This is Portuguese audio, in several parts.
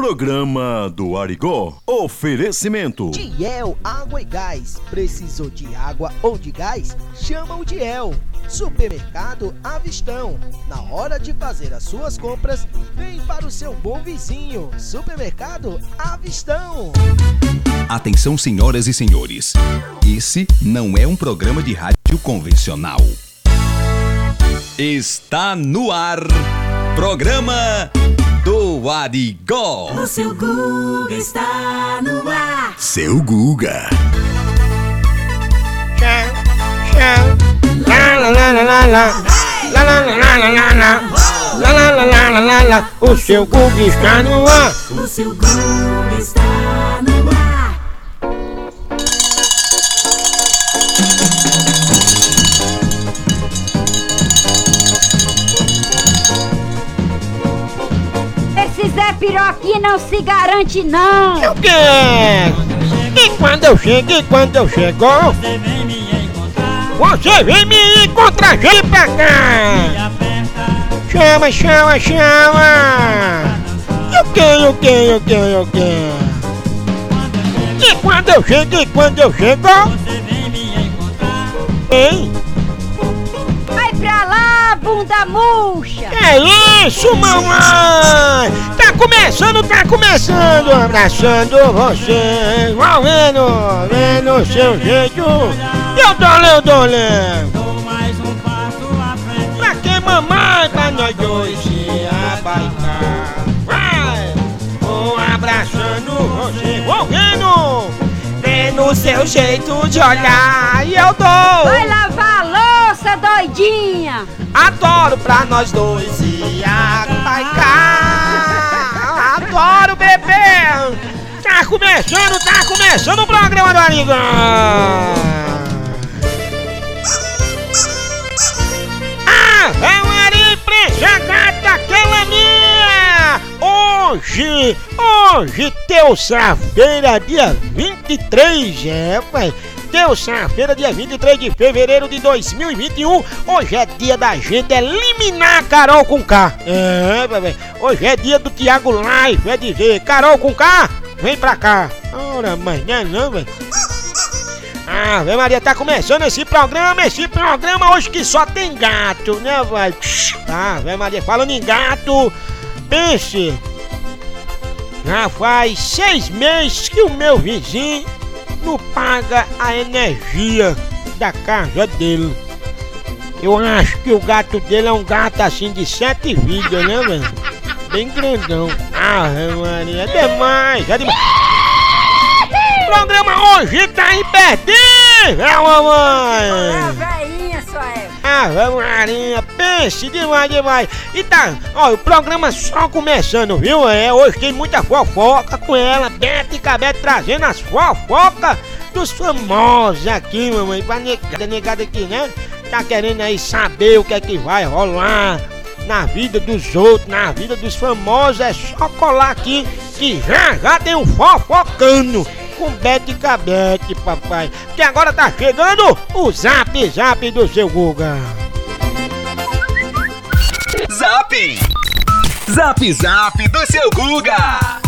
Programa do Arigó. Oferecimento. Diel Água e Gás. Precisou de água ou de gás? Chama o Diel. Supermercado Avistão. Na hora de fazer as suas compras, vem para o seu bom vizinho. Supermercado Avistão. Atenção, senhoras e senhores. Esse não é um programa de rádio convencional. Está no ar. Programa do Arigó. O seu Guga está no ar. Seu Guga. O seu Guga está no ar. O seu Guga está no Piroquinha não se garante, não. Eu quero. E quando eu chego, e quando eu chego, você vem me encontrar, vem pra cá. Chama, chama, chama. Eu quero, eu quero, eu quero, eu quero. E quando eu chego, e quando eu chego, hein? Vai pra bunda murcha. É isso, mamãe! Tá começando, tá começando! Abraçando você, envolvendo, vendo seu jeito. Eu tô lendo, tô lendo. Pra que mamãe, pra nós dois se abaicar. Vai! Vou abraçando você, envolvendo, vendo seu jeito de olhar. E eu dou! Vai lavar a louça, doidinha. Adoro pra nós dois e cá. Adoro bebê. Tá começando, tá começando o programa do Arigão. Ah, é uma empresa gata aquela minha. Hoje, hoje, terça-feira, dia 23, é, pai. Terça-feira, dia 23 de fevereiro de 2021. Hoje é dia da gente eliminar a Carol com K. É, bebê. Hoje é dia do Thiago Life. É dizer, Carol com K, vem pra cá. Ora, mas não é não, velho. Ah, Ave Maria, tá começando esse programa, esse programa hoje que só tem gato, né, vai? Tá, Ave Maria, falando em gato, pense. Já faz seis meses que o meu vizinho não paga a energia da casa dele. Eu acho que o gato dele é um gato assim de sete vidas, né, velho? Bem grandão. Ave Maria, é demais, é demais. O programa hoje tá imperdível, mamãe! Ah, Maria, pense demais, demais. E tá, ó, o programa só começando, viu? É, hoje tem muita fofoca com ela, Bete e Cabete trazendo as fofocas dos famosos aqui, mamãe. Pra negada, negada aqui, né? Tá querendo aí saber o que é que vai rolar na vida dos outros, na vida dos famosos. É só colar aqui que já já tem um fofocando com Bete e Cabete, papai. Que agora tá chegando o Zap Zap do seu Guga. Zap! Zap Zap do seu Guga!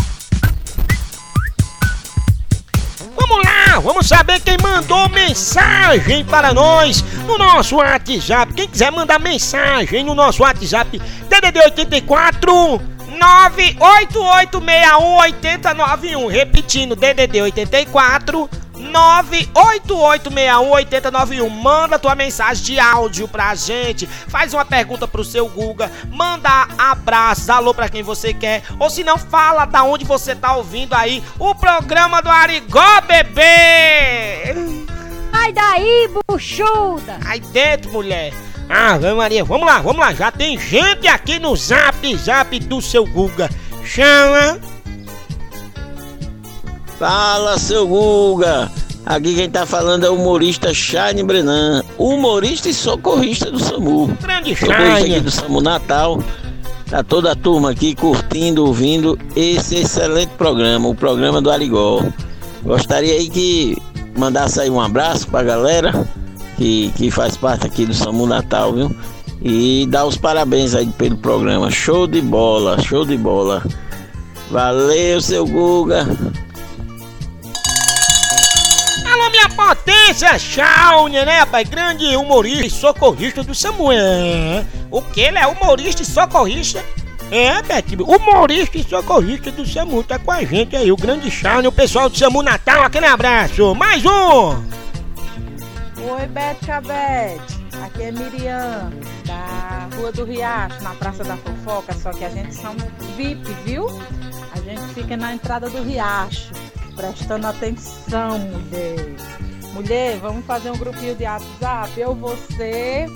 Vamos lá, vamos saber quem mandou mensagem para nós no nosso WhatsApp. Quem quiser mandar mensagem no nosso WhatsApp, DDD 84 988618091. Repetindo, DDD 84 988618091. Manda tua mensagem de áudio pra gente. Faz uma pergunta pro seu Guga. Manda abraços, alô pra quem você quer. Ou se não, fala da onde você tá ouvindo aí o programa do Arigó, bebê. Sai daí, buchuda. Aí dentro, mulher. Ave Maria, vamos lá, vamos lá. Já tem gente aqui no zap zap do seu Guga. Chama. Fala, seu Guga! Aqui quem tá falando é o humorista Shine Brenan, humorista e socorrista do SAMU. Grande Socorrista aqui do SAMU Natal. Tá toda a turma aqui curtindo, ouvindo esse excelente programa, o programa do Arigó. Gostaria aí que mandasse aí um abraço pra galera que, que faz parte aqui do SAMU Natal, viu? E dar os parabéns aí pelo programa. Show de bola, show de bola. Valeu, seu Guga. Alô, minha potência, Shawnee, né, rapaz? Grande humorista e socorrista do Samuel. O que? Ele é humorista e socorrista? É, Betinho, humorista e socorrista do SAMU tá com a gente aí, o grande Shawnee, o pessoal do SAMU Natal, aquele abraço. Mais um! Oi, Bete Cabete. Aqui é Miriam, da Rua do Riacho, na Praça da Fofoca, só que a gente são VIP, viu? A gente fica na entrada do Riacho, prestando atenção, mulher. Mulher, vamos fazer um grupinho de WhatsApp? Eu, você,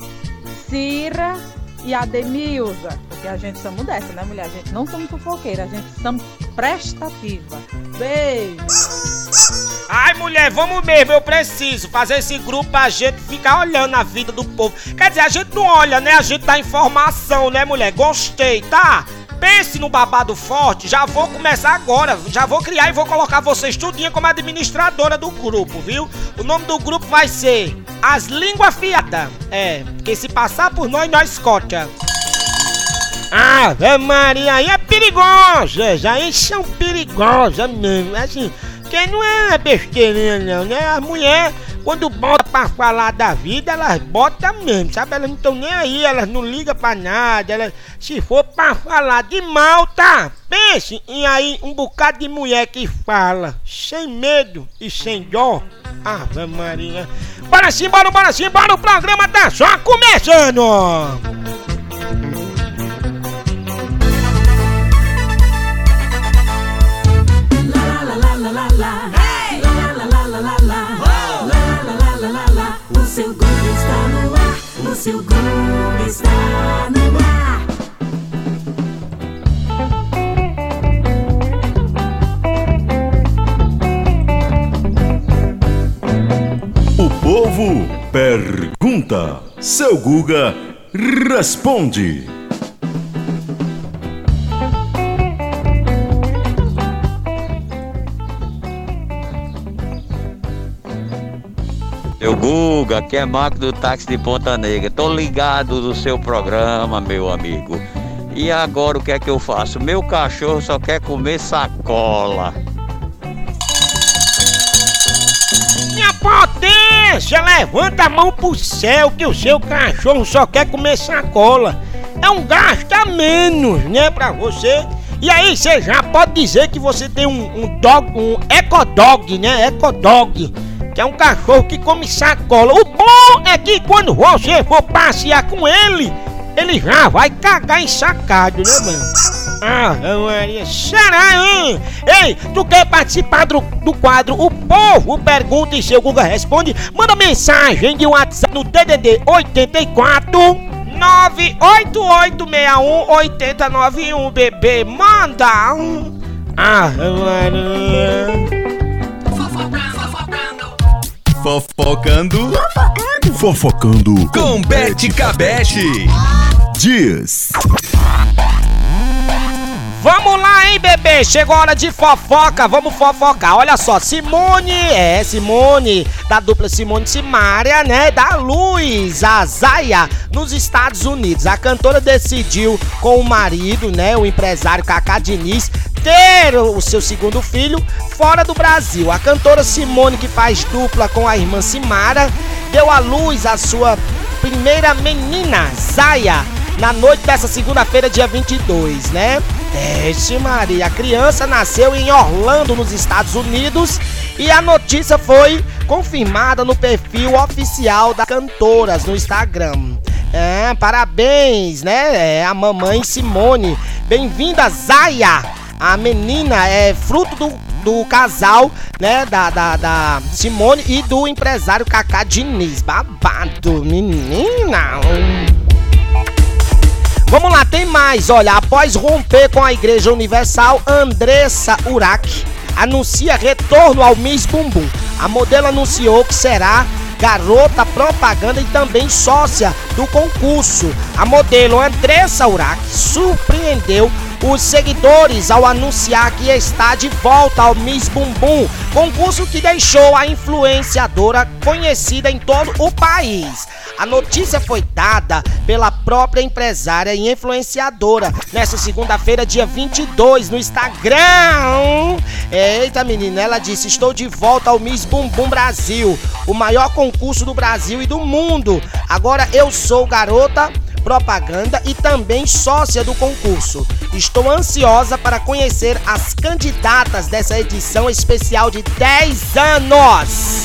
Cira e a Demilza. Porque a gente somos dessa, né, mulher? A gente não somos fofoqueira, a gente somos prestativa. Beijo! Ai, mulher, vamos mesmo, eu preciso fazer esse grupo pra gente ficar olhando a vida do povo. Quer dizer, a gente não olha, né? A gente dá informação, né, mulher? Gostei, tá? Pense no babado forte, já vou começar agora, já vou criar e vou colocar vocês tudinha como administradora do grupo, viu? O nome do grupo vai ser As Línguas Fiadas. É, porque se passar por nós, nós corta. Ave Maria, aí é perigosas, aí são perigosas mesmo, assim, que não é besteirinha não, né? As mulheres, quando bota pra falar da vida, elas botam mesmo, sabe? Elas não estão nem aí, elas não ligam pra nada, elas, se for pra falar de mal, tá? Pense em aí um bocado de mulher que fala, sem medo e sem dó. Ave Maria. Bora sim, bora, bora sim, bora, o programa tá só começando! Seu Guga está no ar. O povo pergunta. Seu Guga responde. Guga, aqui é Marco do táxi de Ponta Negra. Tô ligado do seu programa, meu amigo. E agora o que é que eu faço? Meu cachorro só quer comer sacola. Minha potência, levanta a mão pro céu que o seu cachorro só quer comer sacola. É um gasto a menos, né, pra você. E aí você já pode dizer que você tem um, um dog, um ecodog, né, ecodog. É um cachorro que come sacola. O bom é que quando você for passear com ele, ele já vai cagar ensacado, né, mano? Ah, Maria, será, hein? Ei, tu quer participar do, do quadro O Povo Pergunta e seu Google Responde? Manda mensagem de WhatsApp no DDD 84 988618091, bebê. Manda! Ah, Maria. Fofocando Fofocando com Bete Cabete. Dias. Vamos lá, hein, bebê? Chegou a hora de fofoca, vamos fofocar. Olha só, Simone, é, Simone, da dupla Simone Simária, né? Da Luz, a Zaya, nos Estados Unidos. A cantora decidiu com o marido, né? O empresário Cacá Diniz, ter o seu segundo filho fora do Brasil. A cantora Simone, que faz dupla com a irmã Simara, deu à luz a sua primeira menina, Zaya, na noite dessa segunda-feira, dia 22, né? Este Maria, a criança nasceu em Orlando, nos Estados Unidos, e a notícia foi confirmada no perfil oficial da Cantoras no Instagram. É, parabéns, né? É a mamãe Simone. Bem-vinda, Zaya! A menina é fruto do, do casal, né? Da, da, da Simone e do empresário Cacá Diniz. Babado, menina! Vamos lá, tem mais. Olha, após romper com a Igreja Universal, Andressa Urach anuncia retorno ao Miss Bumbum. A modelo anunciou que será garota propaganda e também sócia do concurso. A modelo Andressa Urach surpreendeu os seguidores ao anunciar que está de volta ao Miss Bumbum, concurso que deixou a influenciadora conhecida em todo o país. A notícia foi dada pela própria empresária e influenciadora nessa segunda-feira, dia 22, no Instagram. Eita, menina, ela disse: Estou de volta ao Miss Bumbum Brasil, o maior concurso do Brasil e do mundo. Agora eu sou garota propaganda e também sócia do concurso. Estou ansiosa para conhecer as candidatas dessa edição especial de 10 anos.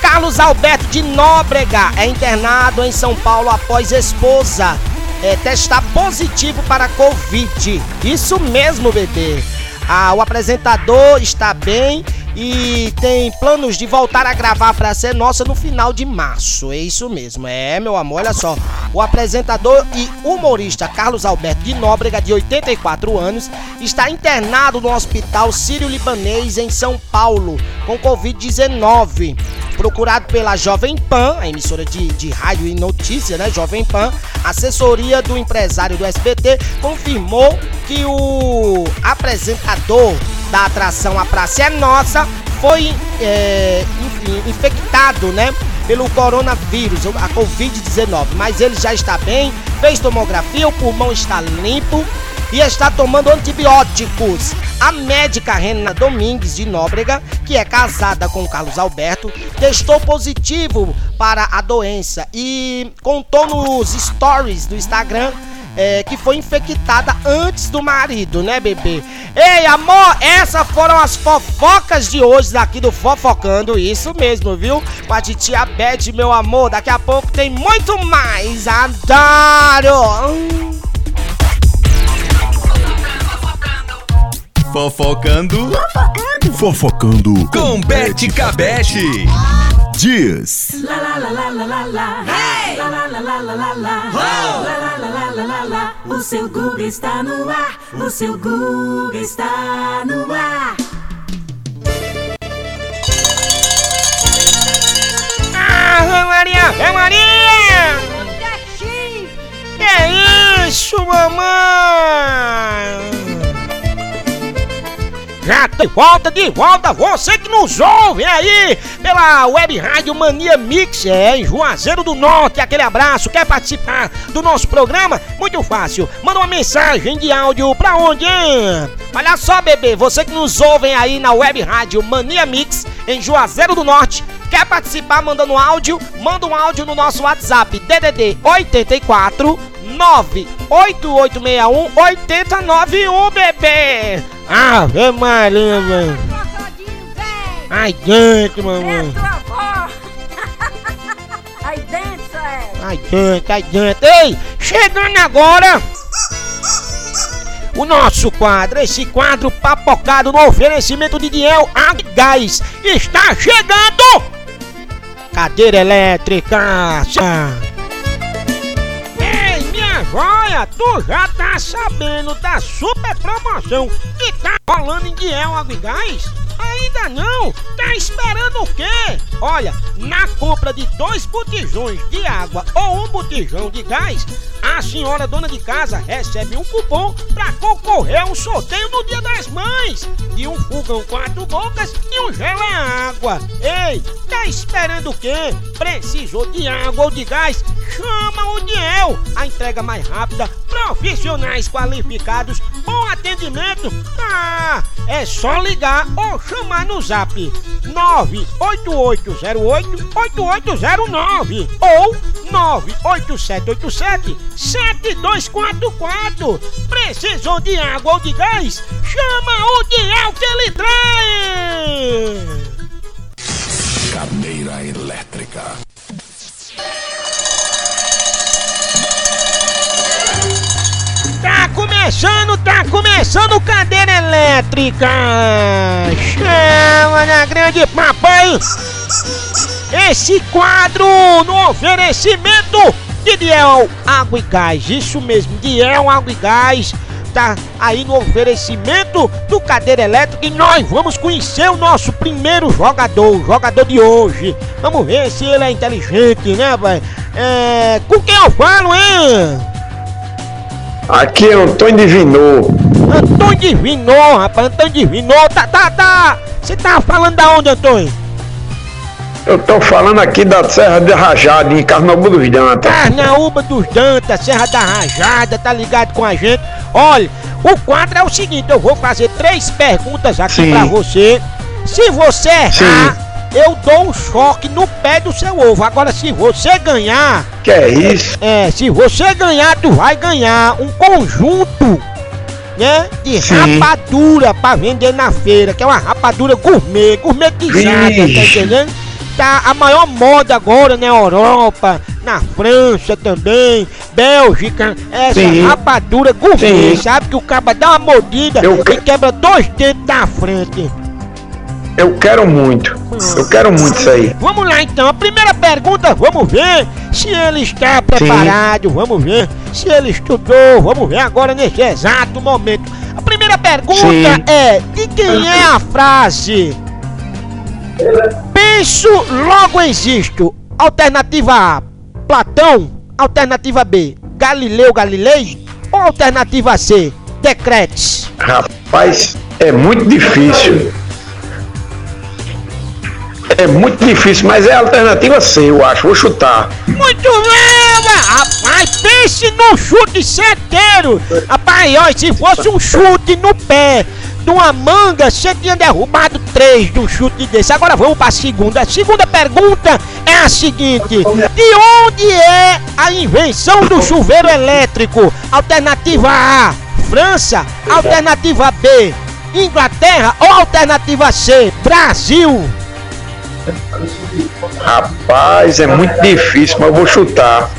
Carlos Alberto de Nóbrega é internado em São Paulo após esposa é, testar positivo para Covid. Isso mesmo, bebê. Ah, o apresentador está bem e tem planos de voltar a gravar para ser nossa no final de março. É isso mesmo. É, meu amor, olha só. O apresentador e humorista Carlos Alberto de Nóbrega, de 84 anos, está internado no Hospital Sírio-Libanês em São Paulo com Covid-19. Procurado pela Jovem Pan, a emissora de, de rádio e notícia, né? Jovem Pan, assessoria do empresário do SBT confirmou que o apresentador da atração A Praça é Nossa foi é, infectado, né? Pelo coronavírus, a Covid-19. Mas ele já está bem, fez tomografia, o pulmão está limpo e está tomando antibióticos. A médica Rena Domingues de Nóbrega, que é casada com Carlos Alberto, testou positivo para a doença e contou nos stories do Instagram é, que foi infectada antes do marido, né, bebê? Ei, amor, essas foram as fofocas de hoje aqui do Fofocando, isso mesmo, viu? Com a titia Beth, meu amor, daqui a pouco tem muito mais, adoro! Hum. Fofocando. Fofocando com Bete Cabete. Dias. La la la la la la la. Hey! La la la la la la la. La la la la la la la. O seu Google está no ar. O seu Google está no ar. Ave Maria, Maria! Que é isso, mamãe? Já de volta, de volta, você que nos ouve aí pela web rádio Mania Mix, é, em Juazeiro do Norte, aquele abraço, quer participar do nosso programa? Muito fácil, manda uma mensagem de áudio pra onde, hein? Olha só, bebê, você que nos ouve aí na web rádio Mania Mix, em Juazeiro do Norte, quer participar mandando áudio? Manda um áudio no nosso WhatsApp, DDD 84 98861 8091, bebê! Ave Maria, velho! Ai dentro, mamãe! Aí dentro, é. Ai dentro, ai dentro! Ei, chegando agora! O nosso quadro, esse quadro papocado no oferecimento de Diel Gás, está chegando! Cadeira elétrica! Joia, tu já tá sabendo da super promoção que tá rolando em Diel Água? Ainda não? Tá esperando o quê? Olha, na compra de dois botijões de água ou um botijão de gás, a senhora dona de casa recebe um cupom para concorrer a um sorteio no Dia das Mães de um fogão quatro bocas e um gel é água. Ei, tá esperando o quê? Precisou de água ou de gás? Chama o Diel, a entrega mais rápida, profissionais qualificados, bom atendimento. Ah, é só ligar ou chamar no zap 98808-8809 ou 98787-7244. Precisou de água ou de gás? Chama o Diel que ele traz! Cadeira elétrica. Tá começando, tá começando cadeira elétrica! Chama na grande papai! Esse quadro no oferecimento de Diel Água e Gás, isso mesmo, Diel Água e Gás, tá aí no oferecimento do cadeira elétrica e nós vamos conhecer o nosso primeiro jogador, o jogador de hoje. Vamos ver se ele é inteligente, né, velho? É, com quem eu falo, hein? Aqui é Antônio Divinô. Antônio Divinô, rapaz, Antônio Divinô, tá, tá, tá. Você tá falando da onde, Antônio? Eu tô falando aqui da Serra de Rajada, em Carnaúba dos Dantas. Carnaúba dos Dantas, Serra da Rajada, tá ligado com a gente? Olha, o quadro é o seguinte, eu vou fazer três perguntas aqui Sim. pra você. Se você errar, eu dou um choque no pé do seu ovo. Agora, se você ganhar, Que é isso? é, se você ganhar, tu vai ganhar um conjunto, né, de Sim. rapadura pra vender na feira, que é uma rapadura gourmet, gourmetizada, tá Vixe. entendendo? Tá a maior moda agora na Europa, na França também, Bélgica, essa Sim. rapadura gourmet, Sim. sabe que o cara dá uma mordida Eu e que- quebra dois dentes da frente. Eu quero muito. Eu quero muito isso aí. Vamos lá então, a primeira pergunta, vamos ver se ele está preparado, vamos ver se ele estudou, vamos ver agora nesse exato momento. A primeira pergunta Sim. é: de quem é a frase? Penso, logo existo. Alternativa A: Platão. Alternativa B: Galileu Galilei. Ou alternativa C: Decretes. Rapaz, é muito difícil. É muito difícil, mas é a alternativa C, eu acho. Vou chutar. Muito bem, rapaz, pense num chute certeiro. Rapaz, ó, se fosse um chute no pé de uma manga, você tinha derrubado três de um chute desse. Agora vamos para a segunda. A segunda pergunta é a seguinte: De onde é a invenção do chuveiro elétrico? Alternativa A, França. Alternativa B, Inglaterra. Ou alternativa C, Brasil? Rapaz, é muito difícil, mas eu vou chutar.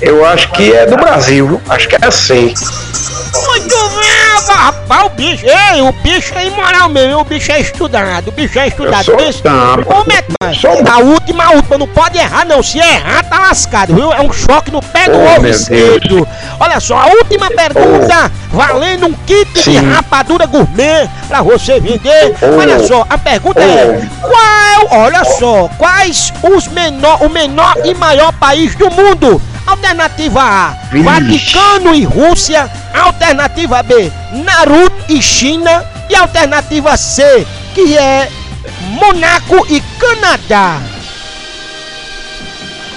Eu acho que é do Brasil, acho que é a C. Muito bem, rapaz, o bicho, ei, o bicho é imoral mesmo, o bicho é estudado, o bicho é estudado. Pensa- tampa. Como é que? Sou A última, a última, não pode errar não, se errar tá lascado, viu? É um choque no pé do Oh, ovo esquerdo. Olha só, a última pergunta, valendo um kit de Sim. rapadura gourmet pra você vender. Oh. Olha só, a pergunta é, qual, olha só, quais os menor, o menor e maior país do mundo? Alternativa A, Vixe. Vaticano e Rússia. Alternativa B, Naruto e China. E alternativa C, que é Monaco e Canadá.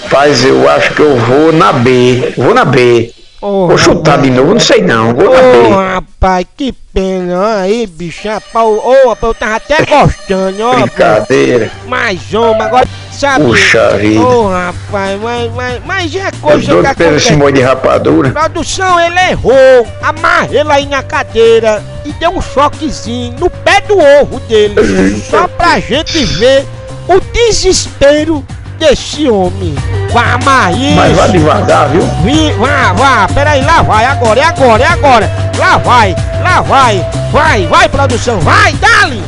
Rapaz, eu acho que eu vou na B. Vou na B. Oh, Vou chutar de novo, não sei não. Vou na Ô, B. rapaz, que pena. Aí, bicho, rapaz, ô, rapaz, eu tava até gostando, ó. Brincadeira. Mas, homem, agora, sabe? Puxa vida. Ô, rapaz, mas, mas, mas é Tô coisa que doido pelo esse molho de rapadura. Produção, ele errou. Amarra ele aí na cadeira e deu um choquezinho no pé do ovo dele. Só pra gente ver o desespero desse homem. Amarrar isso. Mas vai devagar, viu? Vi, vá, vá, peraí, lá vai, agora, é agora, é agora. Lá vai, lá vai, vai, vai, produção, vai, dali.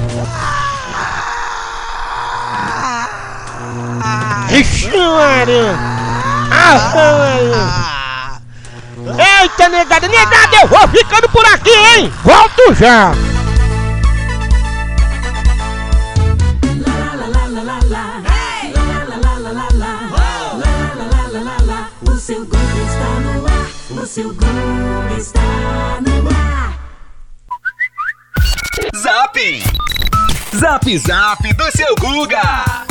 Ixi, Maria. Ah. Eita, negada, negada, eu vou ficando por aqui, hein? Volto já. O seu Google está no ar. O seu Google está no ar. Zap! Zap Zap do seu Guga!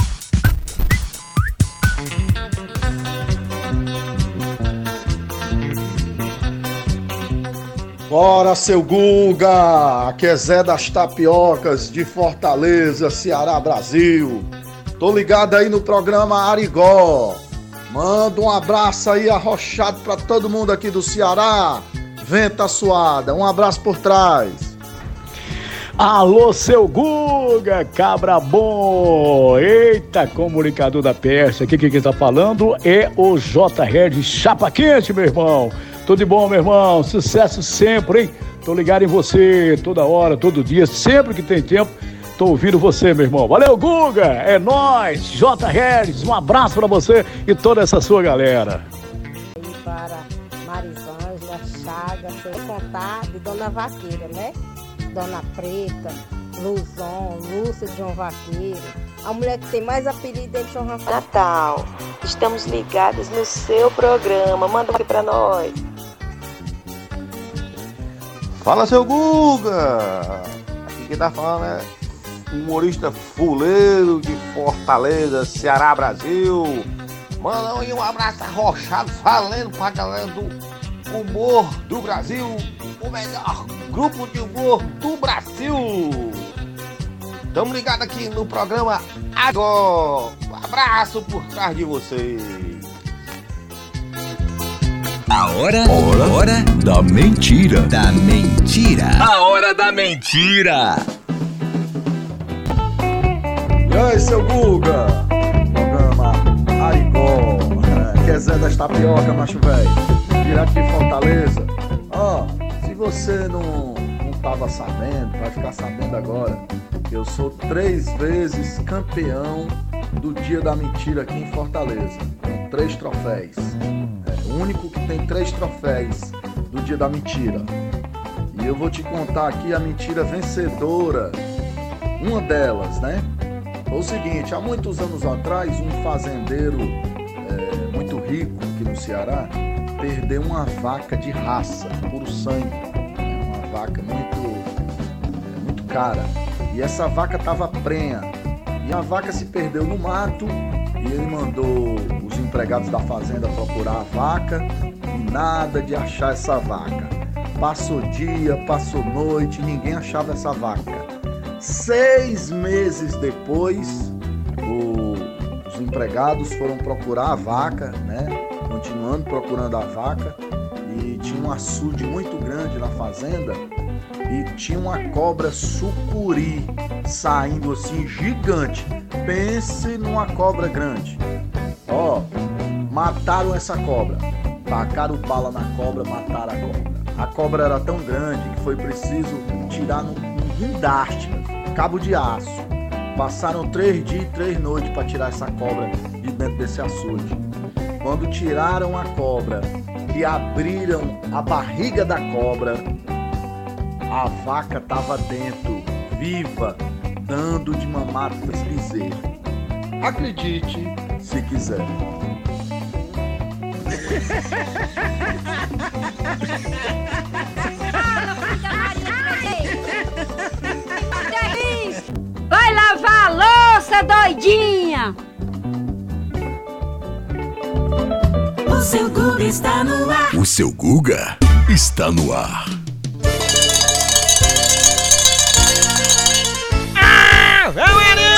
Bora, seu Guga! Aqui é Zé das Tapiocas, de Fortaleza, Ceará, Brasil. Tô ligado aí no programa Arigó. Manda um abraço aí arrochado pra todo mundo aqui do Ceará. Venta suada, um abraço por trás. Alô, seu Guga, cabra bom! Eita, comunicador da peste, aqui quem tá falando é o J. de Chapa Quente, meu irmão. Tudo de bom, meu irmão? Sucesso sempre, hein? Tô ligado em você toda hora, todo dia, sempre que tem tempo. Tô ouvindo você, meu irmão. Valeu, Guga! É nóis! J. Regis, um abraço pra você e toda essa sua galera. para Marisângela, Dona Chaga, sem contar de Dona Vaqueira, né? Dona Preta, Luzon, Lúcia de João Vaqueiro. A mulher que tem mais apelido é de São Rafael. Natal, estamos ligados no seu programa. Manda aqui pra nós. Fala, seu Guga! Aqui quem tá falando é humorista fuleiro de Fortaleza, Ceará, Brasil. Manda aí um abraço arrochado, falando pra galera do humor do Brasil, o melhor grupo de humor do Brasil. Tamo ligado aqui no programa agora. Um abraço por trás de vocês. A hora, hora, hora da mentira. Da mentira. A hora da mentira. E aí, seu Guga? Programa Arigó. Que é Zé das Tapioca, macho velho. Direto de Fortaleza. Ó, se você não, não tava sabendo, vai ficar sabendo agora. Eu sou três vezes campeão do Dia da Mentira aqui em Fortaleza. Com três troféus. É único que tem três troféus do Dia da Mentira. E eu vou te contar aqui a mentira vencedora. Uma delas, né? Foi o seguinte, há muitos anos atrás, um fazendeiro é, muito rico aqui no Ceará perdeu uma vaca de raça, puro sangue. né? Uma vaca muito, é, muito cara. E essa vaca estava prenha. E a vaca se perdeu no mato e ele mandou empregados da fazenda procurar a vaca e nada de achar essa vaca. Passou dia, passou noite, ninguém achava essa vaca. Seis meses depois, o- os empregados foram procurar a vaca, né? Continuando procurando a vaca. E tinha um açude muito grande na fazenda. E tinha uma cobra sucuri saindo assim, gigante. Pense numa cobra grande. Ó, mataram essa cobra. Tacaram bala na cobra, mataram a cobra. A cobra era tão grande que foi preciso tirar num, num guindaste, cabo de aço. Passaram três dias e três noites para tirar essa cobra de dentro desse açude. Quando tiraram a cobra e abriram a barriga da cobra, a vaca estava dentro, viva, dando de mamar para os. Acredite se quiser. Vai lavar a louça, doidinha! O seu Guga está no ar. O seu Guga está no ar. Ave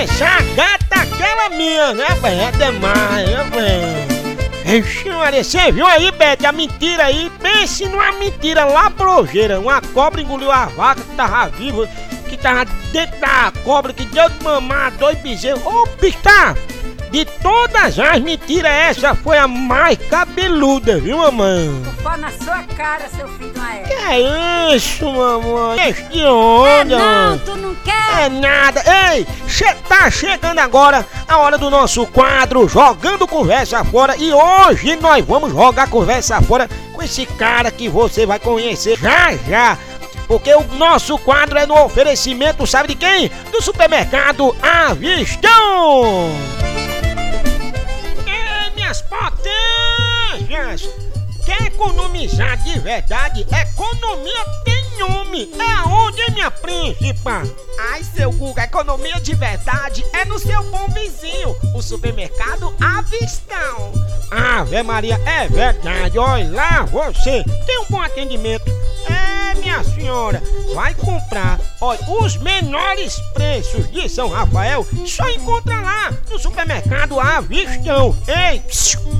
Maria! Imprensa gata aquela minha, né, velho? É demais, né, velho? Ixi, Maria, você viu aí, Bete, a mentira aí? Pense numa mentira labrojeira. Uma cobra engoliu a vaca que tava viva, que tava dentro da cobra, que deu de mamar a dois bezerros. Ô, pista! De todas as mentiras, essa foi a mais cabeluda, viu, mamãe? Pó na sua cara, seu filho de uma Que é isso, mamãe? Que onda? É não, tu não quer? É nada. Ei, che tá chegando agora a hora do nosso quadro Jogando Conversa Fora. E hoje nós vamos jogar conversa fora com esse cara que você vai conhecer já já. Porque o nosso quadro é no oferecimento, sabe de quem? Do supermercado Avistão! Minhas potências! Quer economizar de verdade? Economia tem nome! É onde, minha príncipa? Ai, seu Guga, economia de verdade é no seu bom vizinho, o supermercado Avistão. Ave Maria, é verdade, olha lá você tem um bom atendimento. É, minha senhora, vai comprar, olha, os menores preços de São Rafael, só encontra lá no supermercado Avistão. Ei,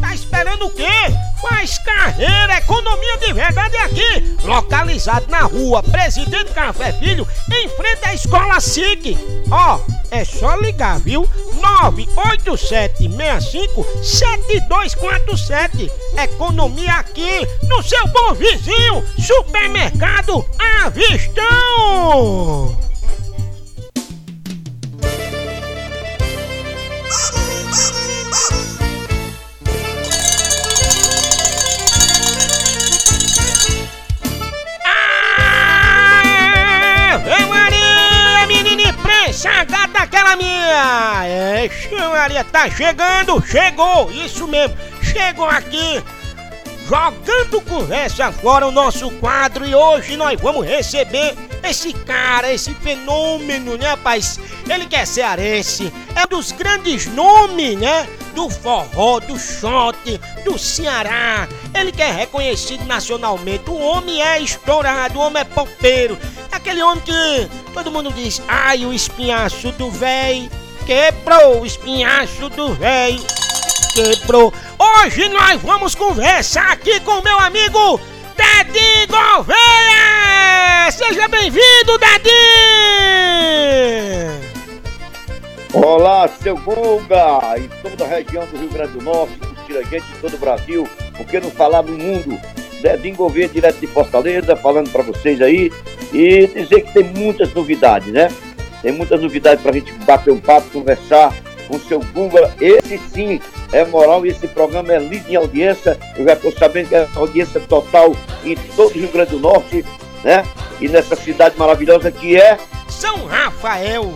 tá esperando o quê? Faz carreira, economia de verdade é aqui, localizado na rua Presidente Café Filho, em frente à escola SIC. Ó, é só ligar, viu? 987657247. Economia aqui no seu bom vizinho, Supermercado Avistão. Tela minha! É, Maria, tá chegando, chegou, isso mesmo, chegou aqui, jogando conversa fora o nosso quadro e hoje nós vamos receber esse cara, esse fenômeno, né, rapaz? Ele que é cearense, é um dos grandes nomes, né? Do forró, do shot, do Ceará. Ele que é reconhecido nacionalmente. O homem é estourado, o homem é popeiro. Aquele homem que todo mundo diz, ai, o espinhaço do véi. Quebrou o espinhaço do véi. Quebrou. Hoje nós vamos conversar aqui com meu amigo Dadinho Gouveia! Seja bem-vindo, Dadinho! Olá, seu Guga! Em toda a região do Rio Grande do Norte, curtir a gente em todo o Brasil, por que não falar no mundo? Dedinho Gouveia, direto de Fortaleza, falando para vocês aí e dizer que tem muitas novidades, né? Tem muitas novidades para a gente bater um papo, conversar com o seu Guga. Esse sim é moral e esse programa é líder em audiência. Eu já estou sabendo que é audiência total em todo o Rio Grande do Norte, né? E nessa cidade maravilhosa que é São Rafael.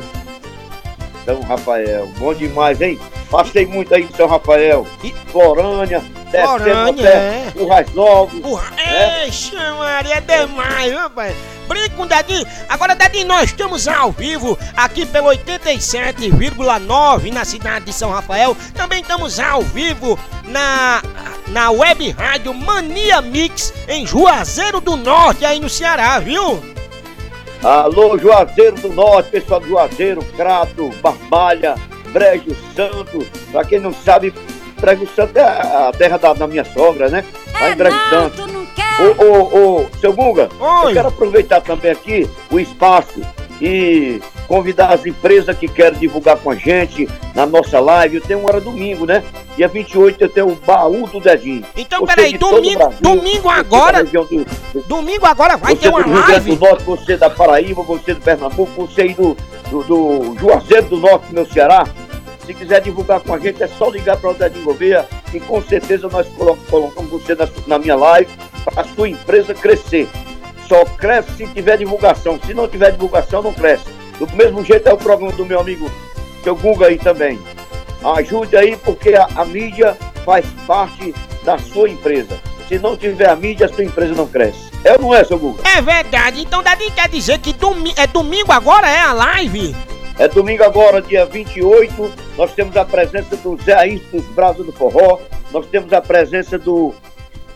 São Rafael. Bom demais, hein? Passei muito aí em São Rafael. Florânia, Florânia, descendo até Currais Novos. né? Eixe, Maria, é demais, pai? Brinca com o Dadinho. Agora, Dadinho, nós estamos ao vivo aqui pelo 87,9 na cidade de São Rafael. Também estamos ao vivo na, na web rádio Mania Mix em Juazeiro do Norte, aí no Ceará, viu? Alô, Juazeiro do Norte, pessoal do Juazeiro, Crato, Barbalha, Brejo Santo. Pra quem não sabe, Brejo Santo é a terra da, da minha sogra, né? Lá em Brejo Santo. Ô, ô, ô, seu Guga, eu quero aproveitar também aqui o espaço e convidar as empresas que querem divulgar com a gente na nossa live. Eu tenho uma hora domingo, né? Dia 28 eu tenho o baú do Dedinho. Então, Você peraí, domingo, Brasil, domingo você agora. do- do- Domingo agora vai você ter uma do Rio Grande live. do Norte, você da Paraíba, você do Pernambuco, você aí do, do, do Juazeiro do Norte, meu Ceará. Se quiser divulgar com a gente, é só ligar para o Dedinho Gouveia e com certeza nós colo- colocamos você na, na minha live para a sua empresa crescer. Só cresce se tiver divulgação. Se não tiver divulgação, não cresce. Do mesmo jeito é o programa do meu amigo, seu Guga aí também. Ajude aí porque a, a mídia faz parte da sua empresa. Se não tiver a mídia, a sua empresa não cresce. É ou não é, seu Guga? É verdade. Então, Dadinho quer dizer que domi é domingo agora é a live? É domingo agora, dia 28, nós temos a presença do Zé Ayrton dos Brasas do Forró, nós temos a presença do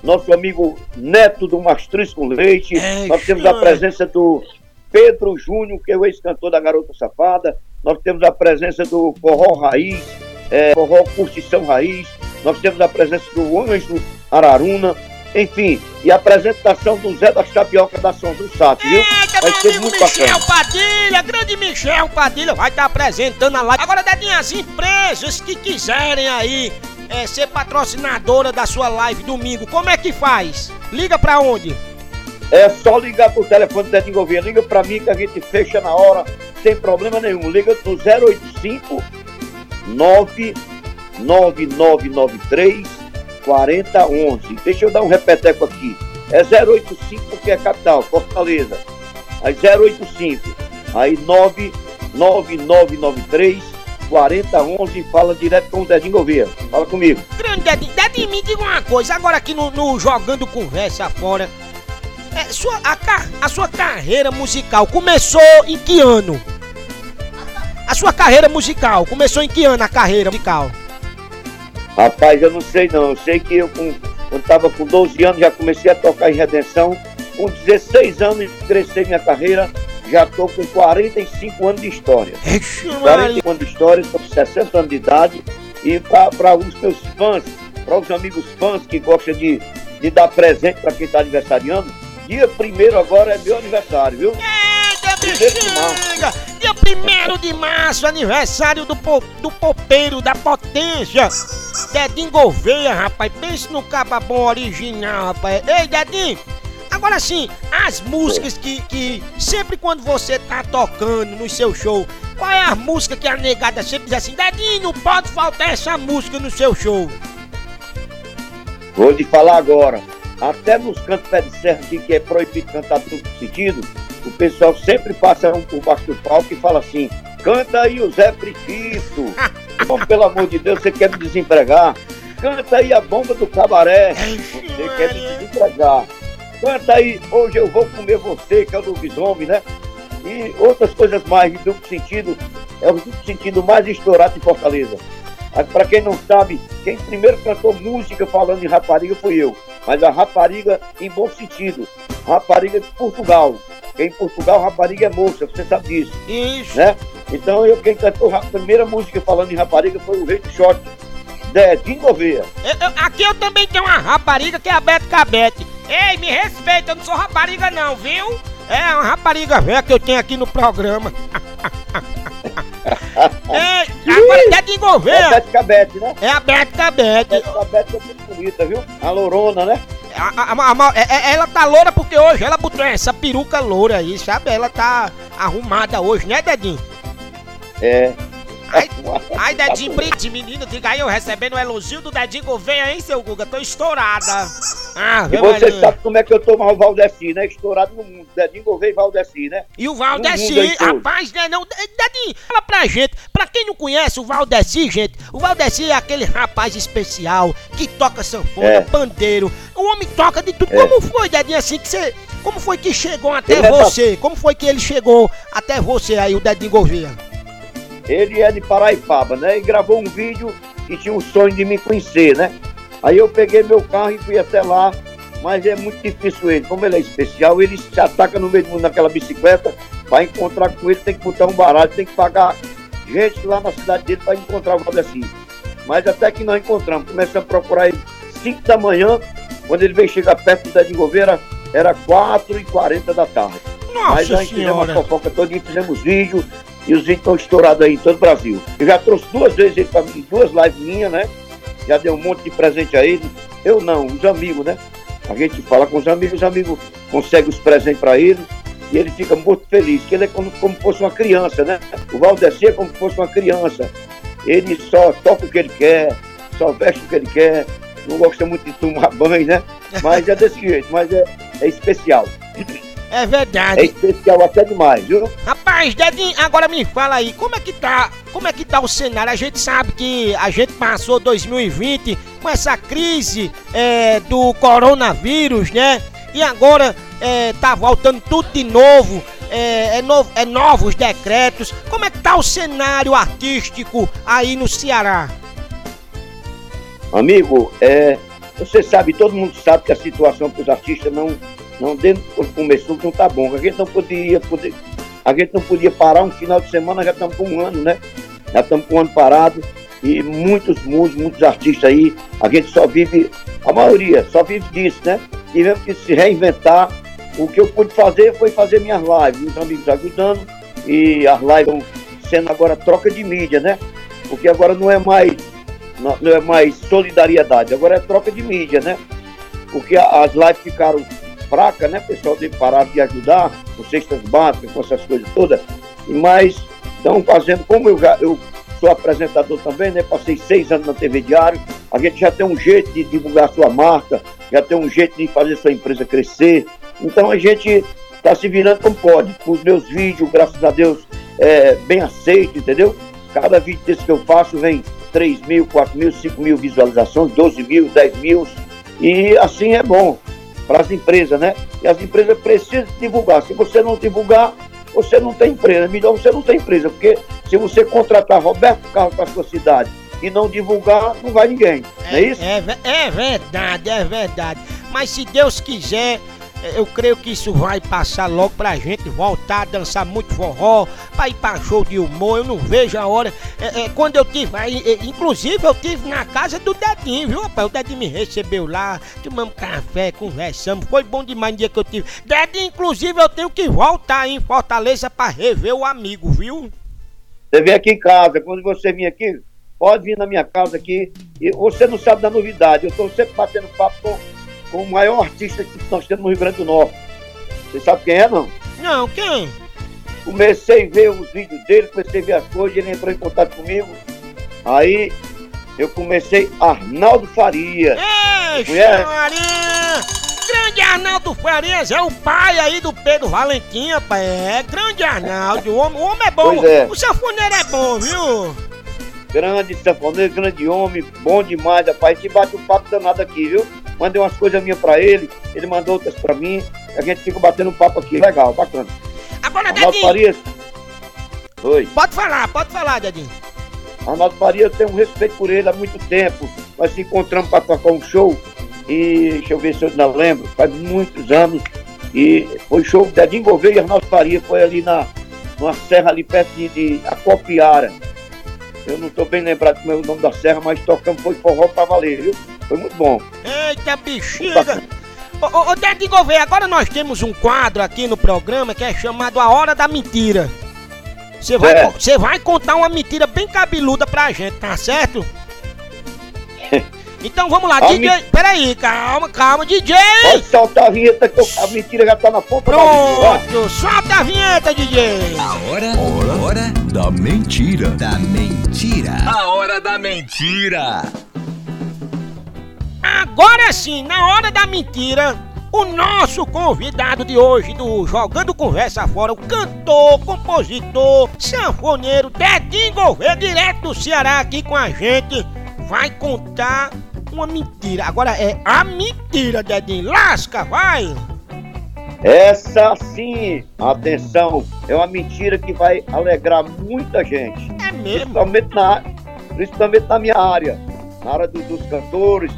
nosso amigo Neto do Mastriz com Leite, nós temos a presença do Pedro Júnior, que é o ex-cantor da Garota Safada, nós temos a presença do Forró Raiz, é, Forró Curtição Raiz, nós temos a presença do Ângelo Araruna, enfim, e a apresentação do Zé das Tapioca da São do Sato, viu? Vai ser muito bacana. Michel Padilha, grande Michel Padilha, vai estar apresentando a live. Agora, Dedinho, as empresas que quiserem aí é, ser patrocinadora da sua live domingo, como é que faz? Liga pra onde? É só ligar pro telefone do Dedinho Gouveia. Liga pra mim que a gente fecha na hora, sem problema nenhum. Liga no 085 99993 4011. Deixa eu dar um repeteco aqui. É 085 porque é capital, Fortaleza. Aí 085. Aí 99993 4011. Fala direto com o Dedinho Gouveia. Fala comigo. Grande Dedinho, Dedinho, me diga uma coisa, agora aqui no, no Jogando Conversa Fora, é, sua, a, a sua carreira musical começou em que ano? A sua carreira musical começou em que ano a carreira musical? Rapaz, eu não sei não. Eu sei que eu, com, quando estava com 12 anos, já comecei a tocar em Redenção. Com 16 anos, cresci minha carreira. Já estou com 45 anos de história. 45 anos de história, estou com 60 anos de idade. E para os meus fãs, para os amigos fãs que gostam de, de dar presente para quem está aniversariando, dia 1 agora é meu aniversário, viu? Março. Chega! Dia 1 de março, aniversário do, po- do popeiro da potência. Dedinho Gouveia, rapaz. Pense no cababom original, rapaz. Ei, Dedinho, agora sim, as músicas que, que sempre quando você tá tocando no seu show, qual é a música que a negada sempre diz assim, Dedinho, não pode faltar essa música no seu show? Vou te falar agora. Até nos cantos pé de serra aqui, que é proibido cantar duplo sentido, o pessoal sempre passa um por baixo do palco e fala assim, canta aí o Zé Priquito. Como, pelo amor de Deus, você quer me desempregar? Canta aí a bomba do cabaré. Você quer me desempregar. Canta aí, hoje eu vou comer você, que é o lobisomem, né? E outras coisas mais de duplo sentido. É o duplo sentido mais estourado em Fortaleza. Para quem não sabe, quem primeiro cantou música falando em rapariga foi eu. Mas a rapariga em bom sentido. Rapariga de Portugal. Porque em Portugal rapariga é moça, você sabe disso. Isso. Né? Então eu quem cantou a primeira música falando em rapariga foi o Rei do Shot. Dedinho Gouveia. Aqui eu também tenho uma rapariga que é a Beto Cabete. Ei, me respeita, eu não sou rapariga não, viu? É uma rapariga velha que eu tenho aqui no programa. Ei, agora Dedinho É Gouveia. Bete Cabete, né? É a Beto Cabete. Bete Cabete é muito bonita, viu? A lourona, né? A- a- a- é- é- ela tá loura porque hoje ela botou essa peruca loura aí, sabe? Ela tá arrumada hoje, né, Dedinho? É. Ai, Dedinho, brinde, menino, diga aí, eu recebendo o elogio do Dedinho Gouveia, hein, seu Guga? Tô estourada. Ah, E você Maria. sabe como é que eu tô mais o Valdeci, né? Estourado no mundo. Dedinho Gouveia e Valdeci, né? E o Valdeci, rapaz, né, não, Dedinho, fala pra gente, pra quem não conhece o Valdeci, gente, o Valdeci é aquele rapaz especial que toca sanfona, É. pandeiro, o homem toca de tudo. É. Como foi, Dedinho, assim, que você, como foi que chegou até Ele é você? Como foi que ele chegou até você aí, o Dedinho Gouveia? Ele é de Paraipaba, né? E gravou um vídeo e tinha um sonho de me conhecer, né? Aí eu peguei meu carro e fui até lá, mas é muito difícil ele. Como ele é especial, ele se ataca no meio do mundo naquela bicicleta. Para encontrar com ele, tem que botar um baralho, tem que pagar gente lá na cidade dele para encontrar o Valdeci. Mas até que nós encontramos, começamos a procurar ele 5 da manhã, quando ele veio chegar perto da de Goveira, era 4 e 40 da tarde. Nossa Mas nós fizemos Senhora. a fofoca toda, fizemos vídeo, e os vídeos estão estourados aí em todo o Brasil. Eu já trouxe duas vezes ele para mim, duas lives minhas, né? Já dei um monte de presente a ele. Eu não, os amigos, né? A gente fala com os amigos, os amigos conseguem os presentes para ele e ele fica muito feliz, que ele é como, como fosse uma criança, né? O Valdeci é como se fosse uma criança. Ele só toca o que ele quer, só veste o que ele quer, não gosta muito de tomar banho, né? Mas é desse jeito, mas é, é especial. É É verdade. especial até demais, viu? Rapaz, Dedinho, agora me fala aí, como é que tá, como é que tá o cenário? A gente sabe que a gente passou 2020 com essa crise é, do coronavírus, né? E agora é, tá voltando tudo de novo, é, é novo, é novos decretos. Como é que tá o cenário artístico aí no Ceará? Amigo, é, você sabe, todo mundo sabe que a situação para os artistas não, não desde quando começou não tá bom. A gente não podia, poder, a gente não podia parar um final de semana, já estamos com um ano, né? Já estamos com um ano parado e muitos músicos, muitos artistas aí, a gente só vive, a maioria só vive disso, né? Tivemos que se reinventar. O que eu pude fazer foi fazer minhas lives, meus amigos ajudando e as lives estão sendo agora troca de mídia, né? Porque agora não é mais não é mais solidariedade, agora é troca de mídia, né? Porque as lives ficaram fracas, né? Pessoal que parar de ajudar com cestas básicas, com essas coisas todas. Mas estão fazendo, como eu, já, eu sou apresentador também, né? Passei seis anos na TV Diário, a gente já tem um jeito de divulgar sua marca, já tem um jeito de fazer sua empresa crescer. Então a gente está se virando como pode. Com os meus vídeos, graças a Deus, é, bem aceito, entendeu? Cada vídeo desse que eu faço vem 3 mil, 4 mil, 5 mil visualizações, 12 mil, 10 mil. E assim é bom para as empresas, né? E as empresas precisam divulgar. Se você não divulgar, você não tem empresa. É melhor você não ter empresa, porque se você contratar Roberto Carlos para sua cidade e não divulgar, não vai ninguém. Não é isso? É, é verdade, é verdade. Mas se Deus quiser, eu creio que isso vai passar logo pra gente voltar a dançar muito forró, pra ir pra show de humor. Eu não vejo a hora. É, é, quando eu tive aí, é, inclusive eu tive na casa do Dedinho, viu, rapaz? O Dedinho me recebeu lá, tomamos café, conversamos. Foi bom demais no dia que eu tive. Dedinho, inclusive, eu tenho que voltar aí em Fortaleza pra rever o amigo, viu? Você vem aqui em casa, quando você vir aqui, pode vir na minha casa aqui. E você não sabe da novidade. Eu estou sempre batendo papo com, com o maior artista que nós temos no Rio Grande do Norte. Você sabe quem é, não? Não, quem? Comecei a ver os vídeos dele, comecei a ver as coisas, ele entrou em contato comigo. Aí eu comecei Arnaldo Faria. Ei? Maria! Grande Arnaldo Farias é o pai aí do Pedro Valentim, rapaz. É, grande Arnaldo. O homem, o homem é bom. Pois é. O sanfoneiro é bom, viu? Grande sanfoneiro, grande homem, bom demais, rapaz. Que bate um papo danado aqui, viu? Mandei umas coisas minhas pra ele, ele mandou outras pra mim. A gente fica batendo um papo aqui. Legal, bacana. Agora, Arnaldo Dedinho. Farias. Oi. Pode falar, pode falar, Dedinho. Arnaldo Faria, eu tenho um respeito por ele há muito tempo. Nós se encontramos para tocar um show e deixa eu ver se eu ainda lembro, faz muitos anos. E foi show de Edinho Gouveia e Arnaldo Faria, foi ali na numa serra ali perto de, de Acopiara. Eu não estou bem lembrado como é o nome da serra, mas tocamos foi forró pra valer, viu? Foi muito bom. Eita, bexiga! Ô, ô, ô Dedinho Gouveia, agora nós temos um quadro aqui no programa que é chamado A Hora da Mentira. Você vai, É. você vai contar uma mentira bem cabeluda pra gente, tá certo? Então vamos lá, A DJ. Peraí, calma, calma, DJ! Pode soltar a vinheta que a mentira já tá na ponta da língua. Pronto, solta a vinheta, DJ! A hora, hora, hora da mentira. Da mentira. A hora da mentira. Agora sim, na hora da mentira, o nosso convidado de hoje do Jogando Conversa Fora, o cantor, compositor, sanfoneiro Dedinho Gouveia, direto do Ceará aqui com a gente, vai contar uma mentira. Agora é a mentira, Dedinho. Lasca, vai! Essa sim, atenção, é uma mentira que vai alegrar muita gente. É mesmo? Principalmente na, principalmente na minha área, na área do- dos cantores,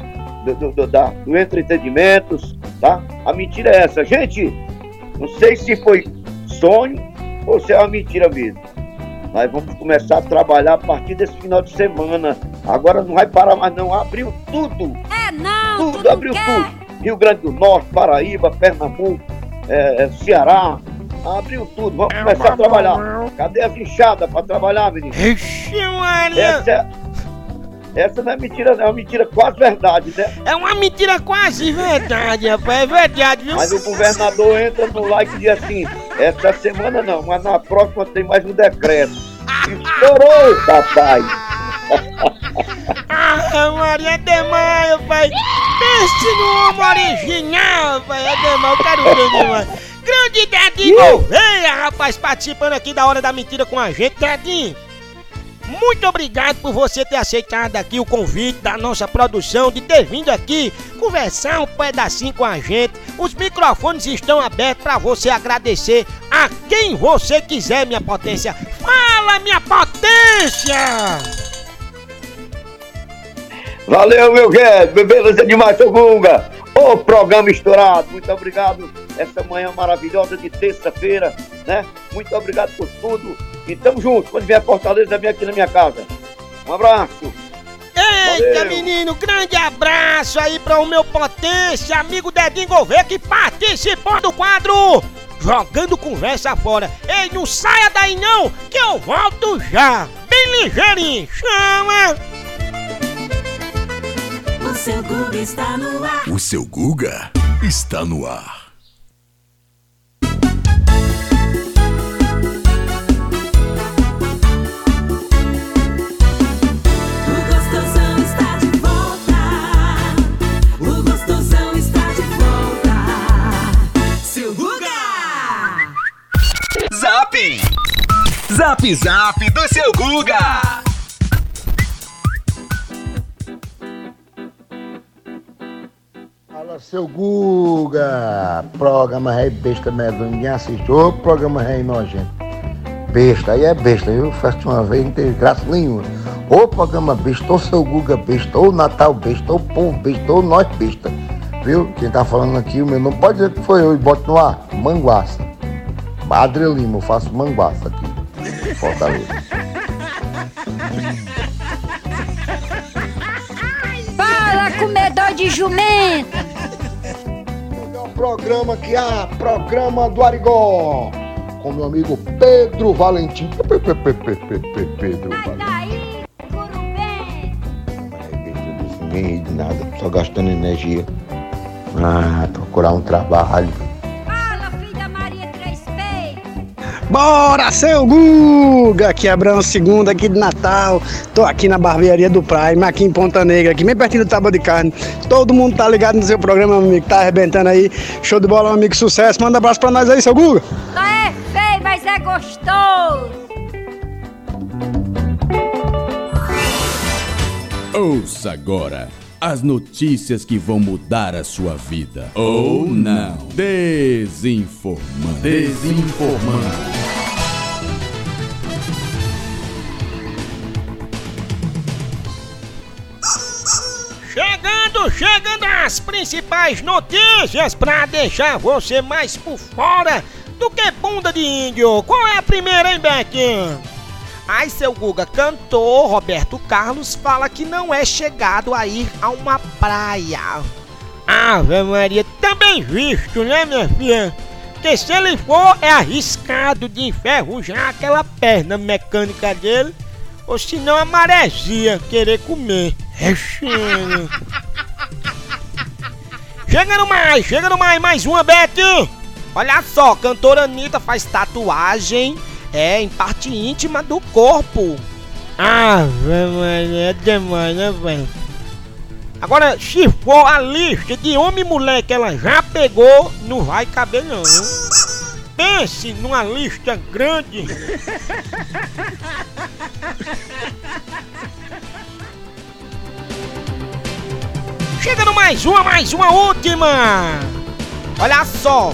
do, do, do, da- do entretenimentos, tá? A mentira é essa. Gente, não sei se foi sonho ou se é uma mentira mesmo. Nós vamos começar a trabalhar a partir desse final de semana. Agora não vai parar mais não, abriu tudo. É não, Tudo, abriu tudo. Rio Grande do Norte, Paraíba, Pernambuco, é, é, Ceará. Abriu tudo, vamos começar a trabalhar. Cadê as inchadas para trabalhar, menino? Ixi! Essa, é- essa não é mentira, não, é uma mentira quase verdade, né? É uma mentira quase verdade, rapaz. É verdade, viu? Mas o governador entra no like e diz assim: essa semana não, mas na próxima tem mais um decreto. Estourou, papai! Ah, Maria, é demais, pai. Pense no homem original, pai. É demais, eu quero ver demais. Grande Dedinho Gouveia, rapaz, participando aqui da Hora da Mentira com a gente. Dedinho, muito obrigado por você ter aceitado aqui o convite da nossa produção, de ter vindo aqui conversar um pedacinho com a gente. Os microfones estão abertos para você agradecer a quem você quiser, minha potência. Fala, minha potência! Valeu, meu Guedes, beleza demais, seu Gunga. Ô, programa estourado, muito obrigado. Essa manhã maravilhosa de terça-feira, né? Muito obrigado por tudo. E tamo junto, quando vier a Fortaleza, vem aqui na minha casa. Um abraço. Eita, Valeu. menino, grande abraço aí para o meu potência, amigo Dedinho Gouveia, que participou do quadro Jogando Conversa Fora. Ei, não saia daí não, que eu volto já, bem ligeirinho, chama! O seu Guga está no ar. O seu Guga está no ar. O gostosão está de volta. O gostosão está de volta. Seu Guga! Zap! Zap Zap do seu Guga! Seu Guga! Programa Rei Besta Medonho, ninguém assiste. Ô, programa Rei Nojento. Besta, aí é besta, viu? Faz uma vez, não teve graça nenhuma. Ô, programa besta, ô, seu Guga besta, ô, Natal besta, ô, povo besta, ô, nós besta. Viu? Quem tá falando aqui, o meu não pode dizer que foi eu e bote no ar. Manguaça. Padre Lima, eu faço manguaça aqui. Fortaleza. Fala, comedor de jumenta! Programa que há, programa do Arigó, com meu amigo Pedro Valentim. Pe- pe- pe- pe- pe- pe- Pedro Valentim. Não ganhei de nada, só gastando energia. Ah, procurar um trabalho. Bora, seu Guga! Quebrando segunda aqui de Natal. Tô aqui na barbearia do Prime, aqui em Ponta Negra, aqui bem pertinho do Tábua de Carne. Todo mundo tá ligado no seu programa, meu amigo. Tá arrebentando aí. Show de bola, meu amigo. Sucesso. Manda um abraço pra nós aí, seu Guga. Só é feio, mas é gostoso! Ouça agora as notícias que vão mudar a sua vida. Ou não. Desinformando. Desinformando. Chegando, chegando as principais notícias pra deixar você mais por fora do que bunda de índio. Qual é a primeira, hein, Beck? Ai, seu Guga, cantor Roberto Carlos fala que não é chegado a ir a uma praia. Ave Maria, também visto, né, minha filha? Que se ele for, é arriscado de enferrujar aquela perna mecânica dele, ou senão a maresia querer comer. É cheio. Chegando mais, chegando mais, mais uma, Beth! Olha só, cantora Anitta faz tatuagem é em parte íntima do corpo. Ah, velho, é demais, né, velho? Agora, se for a lista de homem e mulher que ela já pegou, não vai caber não. Pense numa lista grande. Chegando mais uma, mais uma última. Olha só,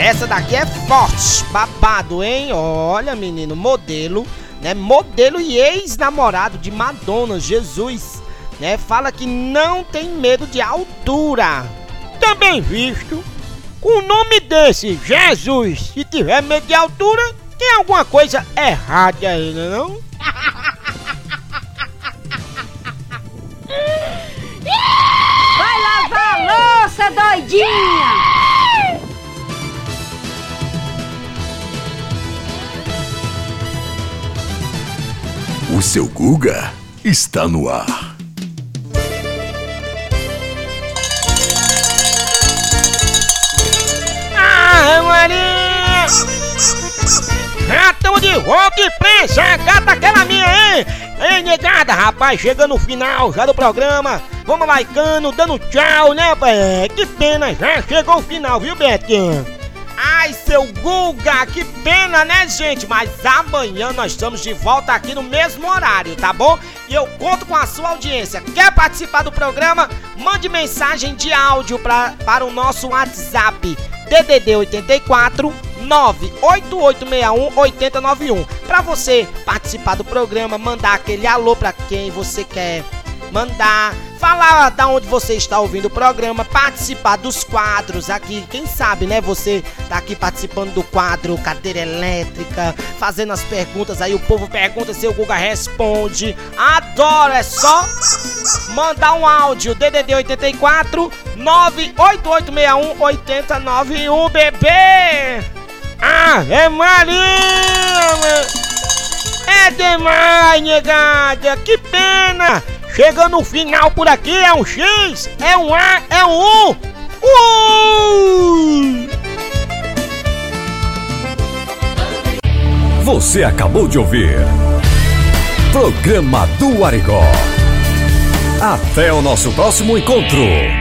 essa daqui é forte, babado, hein? Olha, menino, modelo, né? Modelo e ex-namorado de Madonna, Jesus, né? Fala que não tem medo de altura. Também visto, com o nome desse, Jesus, se tiver medo de altura, tem alguma coisa errada aí, não? Vai lavar a louça, doidinha! O seu Guga está no ar. Ah, Maria! Já estamos de volta e prensa, gata aquela minha, hein? Ei, negada, rapaz, chegando no final já do programa. Vamos laicando, dando tchau, né, pai? Que pena, já chegou o final, viu, Betinho? Ai, seu Guga, que pena, né, gente? Mas amanhã nós estamos de volta aqui no mesmo horário, tá bom? E eu conto com a sua audiência. Quer participar do programa? Mande mensagem de áudio pra, para o nosso WhatsApp DDD 84 98861 8091. Para você participar do programa, mandar aquele alô para quem você quer mandar, falar da onde você está ouvindo o programa, participar dos quadros aqui. Quem sabe, né? Você tá aqui participando do quadro Cadeira Elétrica, fazendo as perguntas aí. O povo pergunta, seu Guga responde. Adoro, é só mandar um áudio DDD 84 98861 8091, bebê. Ave Maria! É demais, negada! Que pena! Chegando no final por aqui, é um X, é um A, é um U. Uh! Você acabou de ouvir. Programa do Arigó. Até o nosso próximo encontro.